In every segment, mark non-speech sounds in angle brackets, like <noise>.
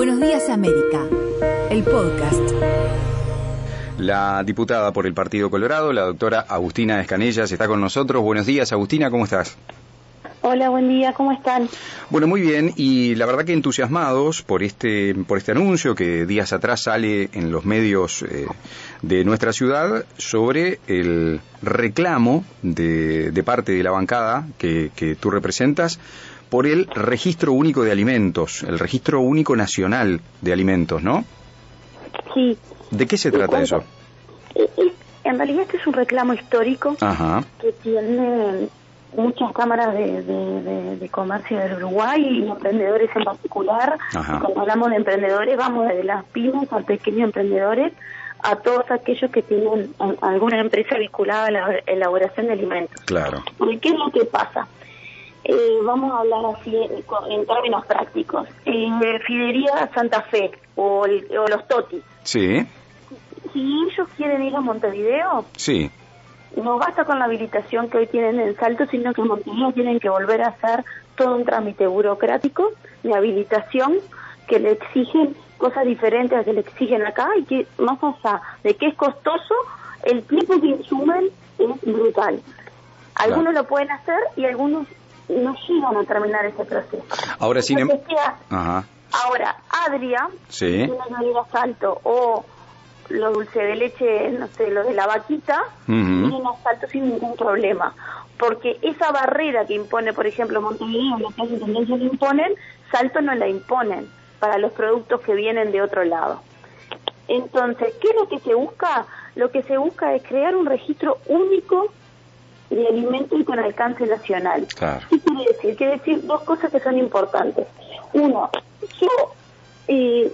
Buenos días América, el podcast. La diputada por el Partido Colorado, la doctora Agustina Escanellas, está con nosotros. Buenos días, Agustina, ¿cómo estás? Hola, buen día, ¿cómo están? Bueno, muy bien, y la verdad que entusiasmados por este, por este anuncio que días atrás sale en los medios eh, de nuestra ciudad sobre el reclamo de, de parte de la bancada que, que tú representas por el registro único de alimentos, el registro único nacional de alimentos, ¿no? Sí. ¿De qué se trata eso? Eh, eh, En realidad este es un reclamo histórico Ajá, que tiene muchas cámaras de, de- de- de comercio del Uruguay y emprendedores en particular. Ajá. Cuando hablamos de emprendedores vamos desde las pymes a pequeños emprendedores a todos aquellos que tienen alguna empresa vinculada a la elaboración de alimentos. claro. Porque ¿qué es lo que pasa? Eh, vamos a hablar así en, en términos prácticos. En Fidería Santa Fe o, el- o los Totis, Sí, si ellos quieren ir a Montevideo, sí, no basta con la habilitación que hoy tienen en Salto, sino que en Montevideo tienen que volver a hacer todo un trámite burocrático de habilitación que le exigen cosas diferentes a que le exigen acá y que más allá de que es costoso, el tiempo que insumen es brutal. Algunos lo pueden hacer y algunos no llegan a terminar ese proceso. Ahora, sin em-. Ajá, Ahora, Adria, Sí. tiene que ir a Salto o los dulce de leche, no sé, los de la vaquita, Ujú. vienen a Salto sin ningún problema. Porque esa barrera que impone, por ejemplo, Montevideo, lo que hace tendencia le imponen, Salto no la imponen para los productos que vienen de otro lado. Entonces, ¿qué es lo que se busca? Lo que se busca es crear un registro único de alimentos y con alcance nacional. claro. ¿Qué quiere decir? Quiere decir dos cosas que son importantes. Uno, yo eh,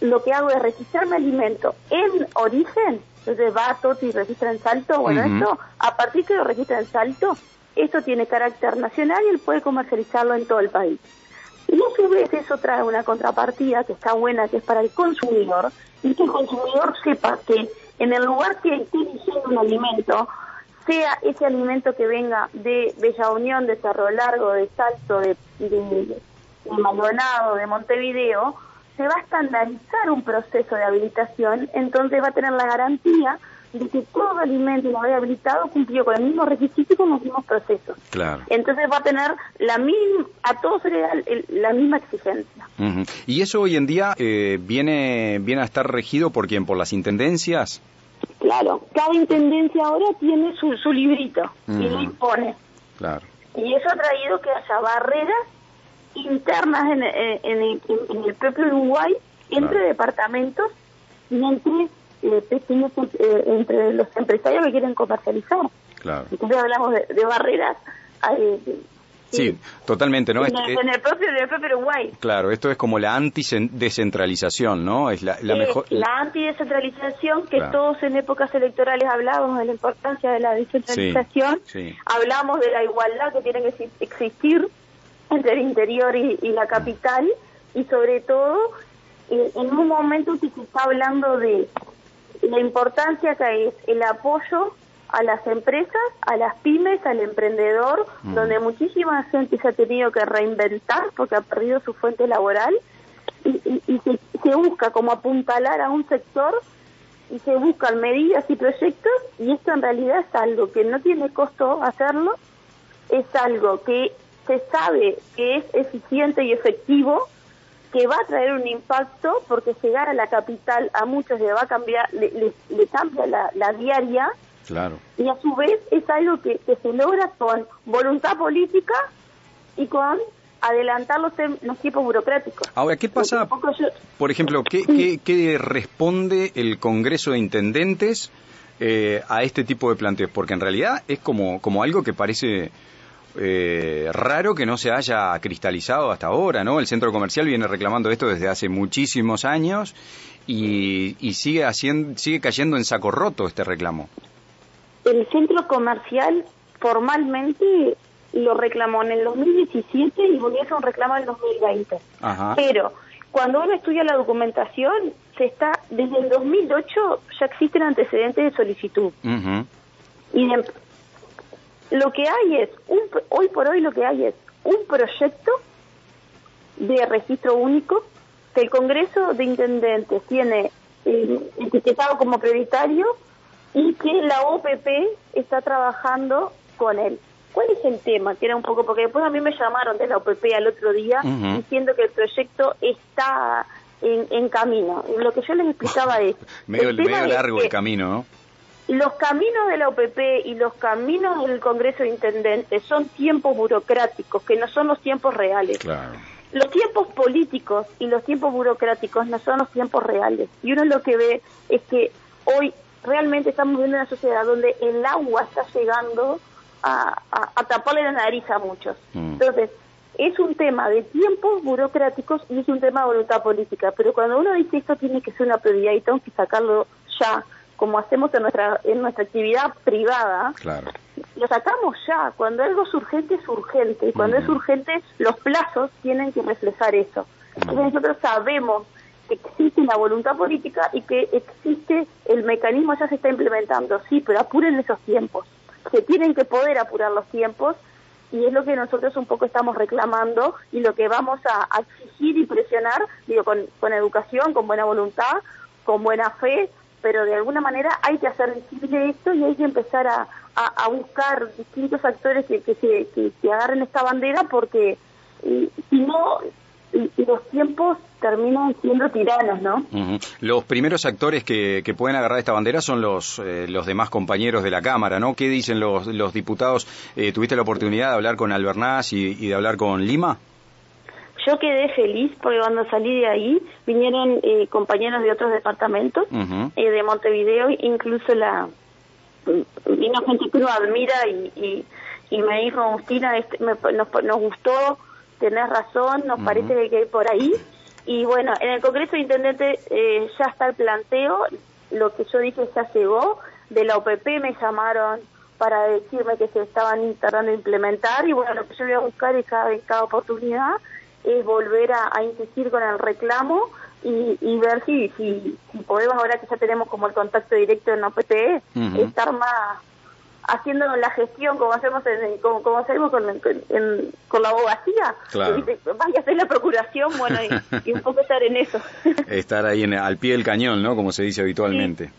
lo que hago es registrarme alimento en origen, entonces va a Toti y registra en Salto, bueno, Ujú. esto, a partir que lo registra en Salto, esto tiene carácter nacional y él puede comercializarlo en todo el país. Y a su vez eso trae una contrapartida que está buena, que es para el consumidor, y que el consumidor sepa que en el lugar que esté eligiendo un alimento, sea ese alimento que venga de Bella Unión, de Cerro Largo, de Salto, de, de, de Maldonado, de Montevideo, se va a estandarizar un proceso de habilitación, entonces va a tener la garantía de que todo alimento vez habilitado cumplió con el mismo requisito y con los mismos procesos. Claro. Entonces va a tener la misma, a todos se le da el- la misma exigencia. ¿Y eso hoy en día eh, viene, viene a estar regido por quién? ¿Por las intendencias? Claro, cada intendencia ahora tiene su, su librito y lo impone. Claro. Y eso ha traído que haya barreras internas en, en- en el, en el propio Uruguay entre Claro. departamentos y entre eh, pequeños eh, entre los empresarios que quieren comercializar. Claro. Entonces hablamos de, de barreras eh, Sí, totalmente, ¿no? en, Es- el, eh, en el propio en el propio Uruguay. claro, esto es como la anti-descentralización, ¿no? Es la, la mejor... la antidescentralización, que Claro. todos en épocas electorales hablábamos de la importancia de la descentralización, Sí, sí. hablamos de la igualdad que tiene que exi- existir entre el interior y, y la capital, y sobre todo en un momento que se está hablando de la importancia que es el apoyo a las empresas, a las pymes, al emprendedor, Mm. donde muchísima gente se ha tenido que reinventar porque ha perdido su fuente laboral y, y- y se, se busca como apuntalar a un sector y se buscan medidas y proyectos y esto en realidad es algo que no tiene costo hacerlo, es algo que se sabe que es eficiente y efectivo, que va a traer un impacto porque llegar a la capital a muchos le va a cambiar, le, le- le cambia la, la diaria Claro. y a su vez es algo que, que se logra con voluntad política y con adelantar los, los tiempos burocráticos. Ahora, ¿qué pasa, yo- por ejemplo, qué, qué, qué responde el Congreso de Intendentes eh, a este tipo de planteos? Porque en realidad es como, como algo que parece eh, raro que no se haya cristalizado hasta ahora, ¿no? El centro comercial viene reclamando esto desde hace muchísimos años y, y sigue, haciendo, sigue cayendo en saco roto este reclamo. El centro comercial formalmente lo reclamó en el 2017 y volvió a hacer un reclamo en el 2020. Ajá. Pero cuando uno estudia la documentación, se está desde el 2008 ya existen antecedentes de solicitud. Y de- lo que hay es, un, hoy por hoy lo que hay es un proyecto de registro único, que el Congreso de Intendentes tiene eh, etiquetado como prioritario y que la OPP está trabajando con él. ¿Cuál es el tema? Que era un poco, porque después a mí me llamaron de la OPP al otro día diciendo que el proyecto está en, camino. Lo que yo les explicaba es... <laughs> medio, largo el camino, ¿no? Los caminos de la OPP y los caminos del Congreso de Intendentes son tiempos burocráticos, que no son los tiempos reales. Los tiempos políticos y los tiempos burocráticos no son los tiempos reales. Y uno lo que ve es que hoy realmente estamos viendo una sociedad donde el agua está llegando a, taparle la nariz a muchos. Mm. Entonces, es un tema de tiempos burocráticos y es un tema de voluntad política. Pero cuando uno dice esto tiene que ser una prioridad y tengo que sacarlo ya, como hacemos en nuestra en nuestra actividad privada, lo sacamos ya. Cuando algo es urgente, es urgente. Y cuando es urgente, los plazos tienen que reflejar eso. Entonces nosotros sabemos que existe la voluntad política y que existe el mecanismo, ya se está implementando. Sí, pero apuren esos tiempos. Se tienen que poder apurar los tiempos y es lo que nosotros un poco estamos reclamando y lo que vamos a, exigir y presionar, digo, con, con educación, con buena voluntad, con buena fe, pero de alguna manera hay que hacer visible esto y hay que empezar a, a, buscar distintos actores que, que, se, que, agarren esta bandera porque si no los tiempos terminan siendo tiranos, ¿no? Los primeros actores que, que, pueden agarrar esta bandera son los, eh, los demás compañeros de la Cámara, ¿no? ¿Qué dicen los, los diputados? Eh, ¿Tuviste la oportunidad de hablar con Albernaz y, y, de hablar con Lima? Yo quedé feliz porque cuando salí de ahí vinieron eh, compañeros de otros departamentos, de Montevideo, incluso la vino gente que uno admira y, y, me dijo, Agustina, este, nos, nos gustó tenés razón, nos parece que hay que ir por ahí. Y bueno, en el Congreso de Intendentes eh, ya está el planteo, lo que yo dije ya llegó, de la OPP me llamaron para decirme que se estaban tratando de implementar. Y bueno, lo que yo voy a buscar es cada, cada oportunidad es volver a, insistir con el reclamo y, y ver si, si, podemos, ahora que ya tenemos como el contacto directo en OPP, estar más haciendo la gestión como hacemos como, hacemos con, con la abogacía claro. vaya a hacer la procuración bueno y, un poco estar en eso <laughs> estar ahí en, al pie del cañón no como se dice habitualmente.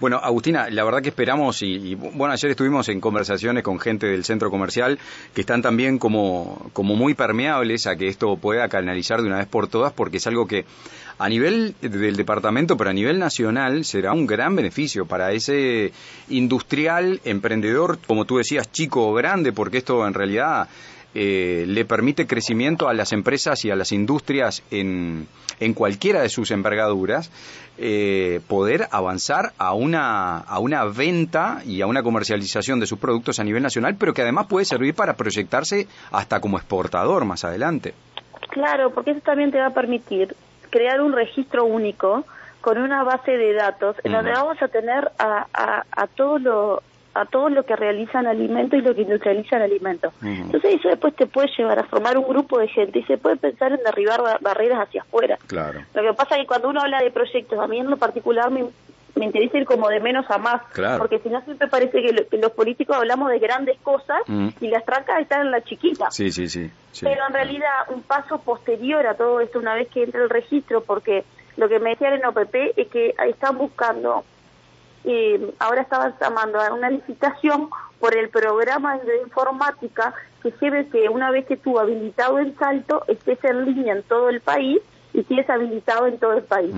Bueno, Agustina, la verdad que esperamos y, bueno, ayer estuvimos en conversaciones con gente del centro comercial que están también como, como muy permeables a que esto pueda canalizar de una vez por todas porque es algo que a nivel del departamento, pero a nivel nacional, será un gran beneficio para ese industrial, emprendedor, como tú decías, chico o grande, porque esto en realidad eh, le permite crecimiento a las empresas y a las industrias en, en cualquiera de sus envergaduras, eh, poder avanzar a una, a una venta y a una comercialización de sus productos a nivel nacional, pero que además puede servir para proyectarse hasta como exportador más adelante. Claro, porque eso también te va a permitir crear un registro único con una base de datos en donde vamos a tener a, a, a todo lo a todo lo que realizan alimentos y lo que industrializan alimentos. Entonces eso después te puede llevar a formar un grupo de gente y se puede pensar en derribar barreras hacia afuera. Claro. Lo que pasa es que cuando uno habla de proyectos, a mí en lo particular me, me interesa ir como de menos a más, porque si no siempre parece que, los políticos hablamos de grandes cosas y las trancas están en la chiquita. Sí, sí, sí, Pero en realidad un paso posterior a todo esto, una vez que entra el registro, porque lo que me decía el OPP es que están buscando eh, ahora estaban llamando a una licitación por el programa de informática que lleve que una vez que tú habilitado en Salto estés en línea en todo el país y estés habilitado en todo el país.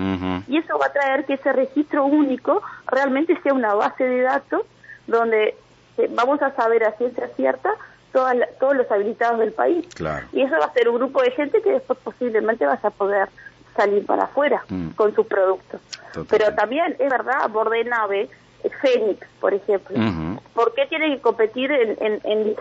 Y eso va a traer que ese registro único realmente sea una base de datos donde eh, vamos a saber a ciencia cierta todos los habilitados del país. Y eso va a ser un grupo de gente que después posiblemente vas a poder salir para afuera mm. con sus productos. Pero también es verdad, borde nave, Fénix, por ejemplo. ¿Por qué tiene que competir en, en,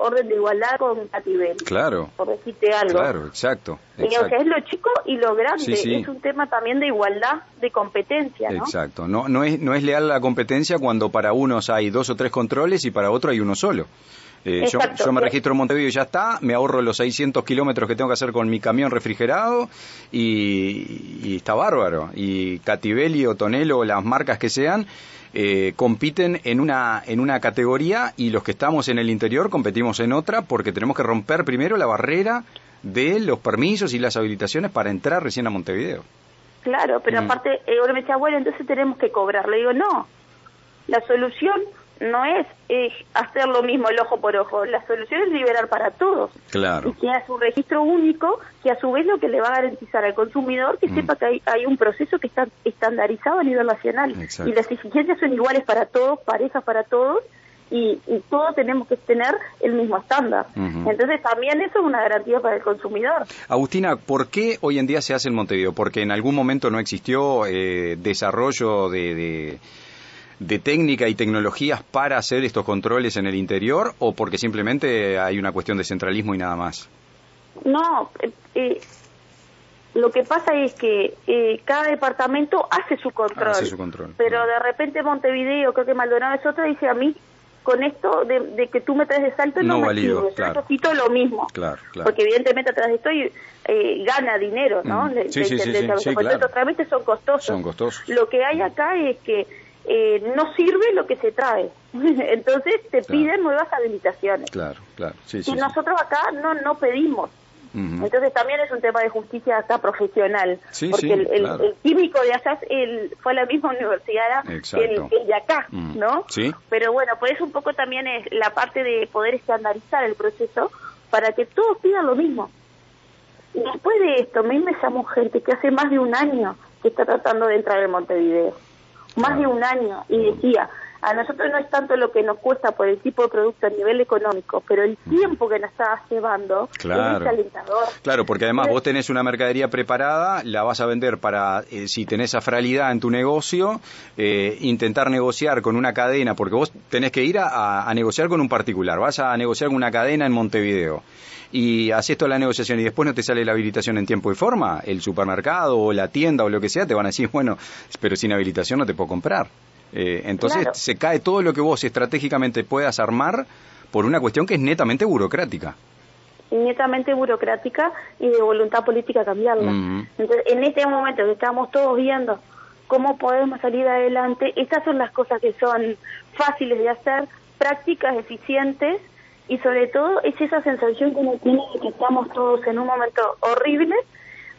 orden de igualdad con Catibel? Claro. Por decirte algo. Claro, exacto. exacto. es lo chico y lo grande. Es un tema también de igualdad de competencia, ¿no? Exacto. No, no, es, no es leal la competencia cuando para unos hay dos o tres controles y para otro hay uno solo. Eh, yo, me registro en Montevideo y ya está, me ahorro los 600 kilómetros que tengo que hacer con mi camión refrigerado y, está bárbaro. Y Cativelli o Tonelo, las marcas que sean, eh, compiten en una, en una categoría y los que estamos en el interior competimos en otra porque tenemos que romper primero la barrera de los permisos y las habilitaciones para entrar recién a Montevideo. Claro, pero Mm. aparte, eh, uno me decía, bueno, entonces tenemos que cobrar. Le digo, no, la solución no es eh, hacer lo mismo el ojo por ojo, la solución es liberar para todos. Claro. Y que hace un registro único, que a su vez lo que le va a garantizar al consumidor que Mm. sepa que hay, hay un proceso que está estandarizado a nivel nacional. Exacto. Y las exigencias son iguales para todos, parejas para todos, y, y todos tenemos que tener el mismo estándar. Entonces también eso es una garantía para el consumidor. Agustina, ¿por qué hoy en día se hace en Montevideo? ¿Porque en algún momento no existió eh, desarrollo de, de- de técnica y tecnologías para hacer estos controles en el interior o porque simplemente hay una cuestión de centralismo y nada más? No, eh, eh, lo que pasa es que eh, cada departamento hace su control. Hace su control, Pero de repente Montevideo, creo que Maldonado es otra, dice a mí, con esto de, de que tú me traes de salto no, No me valido, yo claro. necesito lo mismo. Claro, claro. Porque evidentemente atrás de esto eh, gana dinero, ¿no? Mm. Sí, sí, le- sí, sí, sí, claro. trámites son costosos. Son costosos. Lo que hay acá es que eh, no sirve lo que se trae. <laughs> Entonces te Claro. piden nuevas habilitaciones. Claro, claro. Sí, y sí. nosotros acá no, no pedimos. Entonces también es un tema de justicia acá profesional, porque el, el- claro. el químico de allá él, fue a la misma universidad que el, el de acá. ¿no? Sí. Pero bueno, pues eso un poco también es la parte de poder estandarizar el proceso para que todos pidan lo mismo. Y después de esto, a mí me llamó gente que hace más de un año que está tratando de entrar en Montevideo. Más de un año. Y decía, a nosotros no es tanto lo que nos cuesta por el tipo de producto a nivel económico, pero el tiempo que nos está llevando Claro. es desalentador. Claro, porque además vos tenés una mercadería preparada, la vas a vender para, eh, si tenés afralidad en tu negocio, eh, intentar negociar con una cadena, porque vos tenés que ir a, a negociar con un particular, vas a negociar con una cadena en Montevideo y haces toda la negociación y después no te sale la habilitación en tiempo y forma, el supermercado o la tienda o lo que sea te van a decir, <laughs> bueno, pero sin habilitación no te puedo comprar. Eh, entonces Claro. se cae todo lo que vos estratégicamente puedas armar por una cuestión que es netamente burocrática. netamente burocrática y de voluntad política cambiarla. Entonces, en este momento que estamos todos viendo cómo podemos salir adelante, estas son las cosas que son fáciles de hacer, prácticas, eficientes y sobre todo es esa sensación que uno tiene de que estamos todos en un momento horrible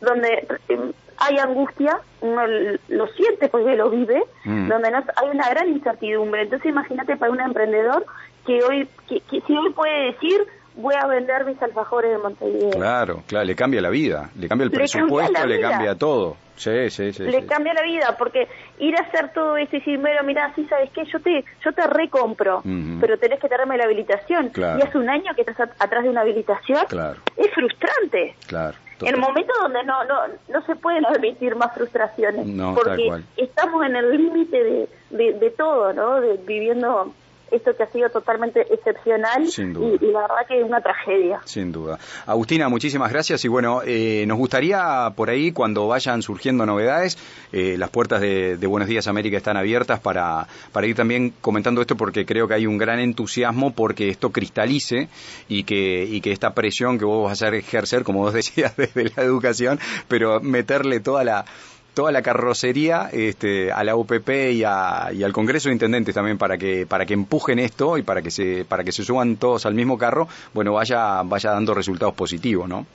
donde eh, hay angustia, uno lo siente porque lo vive, Mm. donde no, hay una gran incertidumbre. Entonces imagínate para un emprendedor que hoy, que, que si hoy puede decir, voy a vender mis alfajores de Montevideo. Claro, claro, le cambia la vida, le cambia el Le presupuesto, cambia le cambia todo. Sí, sí, sí. le sí. cambia la vida porque ir a hacer todo eso y decir bueno mira sí sabes qué yo te yo te recompro pero tenés que tenerme la habilitación Claro. y hace un año que estás at- atrás de una habilitación Claro, es frustrante claro. En el momento donde no no no se pueden admitir más frustraciones No, porque estamos en el límite de, de, de todo no de, viviendo esto que ha sido totalmente excepcional Sin duda. y, y la verdad que es una tragedia Sin duda. Agustina, muchísimas gracias y bueno, eh, nos gustaría por ahí cuando vayan surgiendo novedades, eh, las puertas de, de Buenos Días América están abiertas para, para ir también comentando esto porque creo que hay un gran entusiasmo porque esto cristalice y que, y que esta presión que vos vas a ejercer, como vos <laughs> decías, desde la educación, pero meterle toda la toda la carrocería este, a la UPP y, a- y al Congreso de Intendentes también para que para que empujen esto y para que se para que se suban todos al mismo carro bueno vaya vaya dando resultados positivos no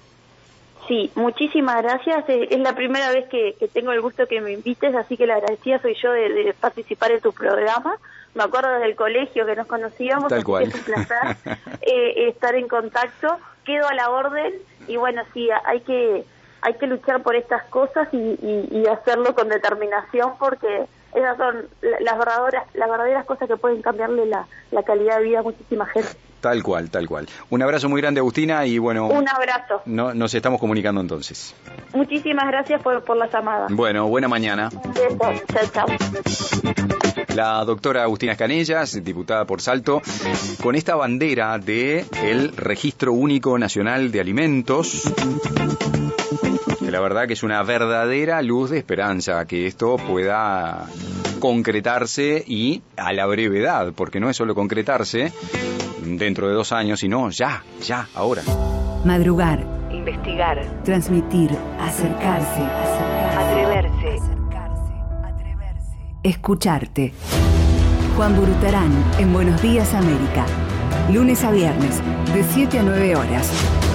Sí, muchísimas gracias. Eh, Es la primera vez que, que tengo el gusto que me invites, así que la agradecida soy yo de, de participar en tu programa. Me acuerdo desde el colegio que nos conocíamos, Tal cual. que es un placer <laughs> eh, estar en contacto. Quedo a la orden y bueno, sí, hay que hay que luchar por estas cosas y, y- y hacerlo con determinación porque esas son la- las verdaderas las verdaderas cosas que pueden cambiarle la, la calidad de vida a muchísima gente. tal cual tal cual un abrazo muy grande Agustina y bueno Un abrazo. no, nos estamos comunicando entonces Muchísimas gracias por, por la llamada. bueno buena mañana. Chao, chao. la doctora Agustina Escanellas, diputada por Salto, con esta bandera de el Registro Único Nacional de Alimentos. La verdad que es una verdadera luz de esperanza que esto pueda concretarse y a la brevedad, porque no es solo concretarse dentro de dos años, sino ya, ya, ahora. Madrugar, Investigar. transmitir, acercarse, Atreverse. escucharte. Juan Burutarán en Buenos Días América. Lunes a viernes, de 7 a 9 horas.